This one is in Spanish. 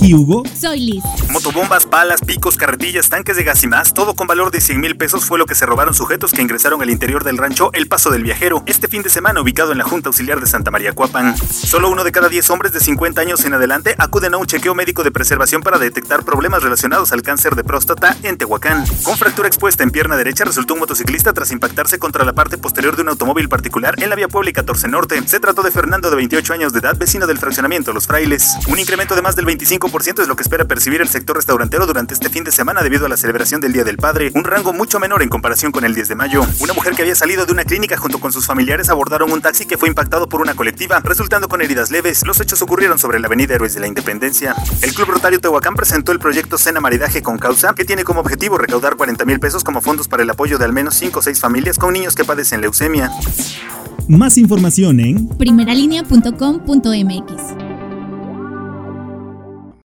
aquí Hugo. Soy Liz. Motobombas, palas, picos, carretillas, tanques de gas y más, todo con valor de 100 mil pesos fue lo que se robaron sujetos que ingresaron al interior del rancho El Paso del Viajero, este fin de semana ubicado en la Junta Auxiliar de Santa María Cuapan. Solo uno de cada 10 hombres de 50 años en adelante acuden a un chequeo médico de preservación para detectar problemas relacionados al cáncer de próstata en Tehuacán. Con fractura expuesta en pierna derecha resultó un motociclista tras impactarse contra la parte posterior de un automóvil particular en la vía Puebla 14 Norte. Se trató de Fernando de 28 años de edad, vecino del fraccionamiento Los Frailes. Un incremento de más del 25% es lo que espera percibir el sector restaurantero durante este fin de semana debido a la celebración del Día del Padre, un rango mucho menor en comparación con el 10 de mayo. Una mujer que había salido de una clínica junto con sus familiares abordaron un taxi que fue impactado por una colectiva, resultando con heridas leves. Los hechos ocurrieron sobre la avenida Héroes de la Independencia. El Club Rotario Tehuacán presentó el proyecto Cena Maridaje con Causa, que tiene como objetivo recaudar 40 mil pesos como fondos para el apoyo de al menos 5 o 6 familias con niños que padecen leucemia. Más información en primeralinea.com.mx.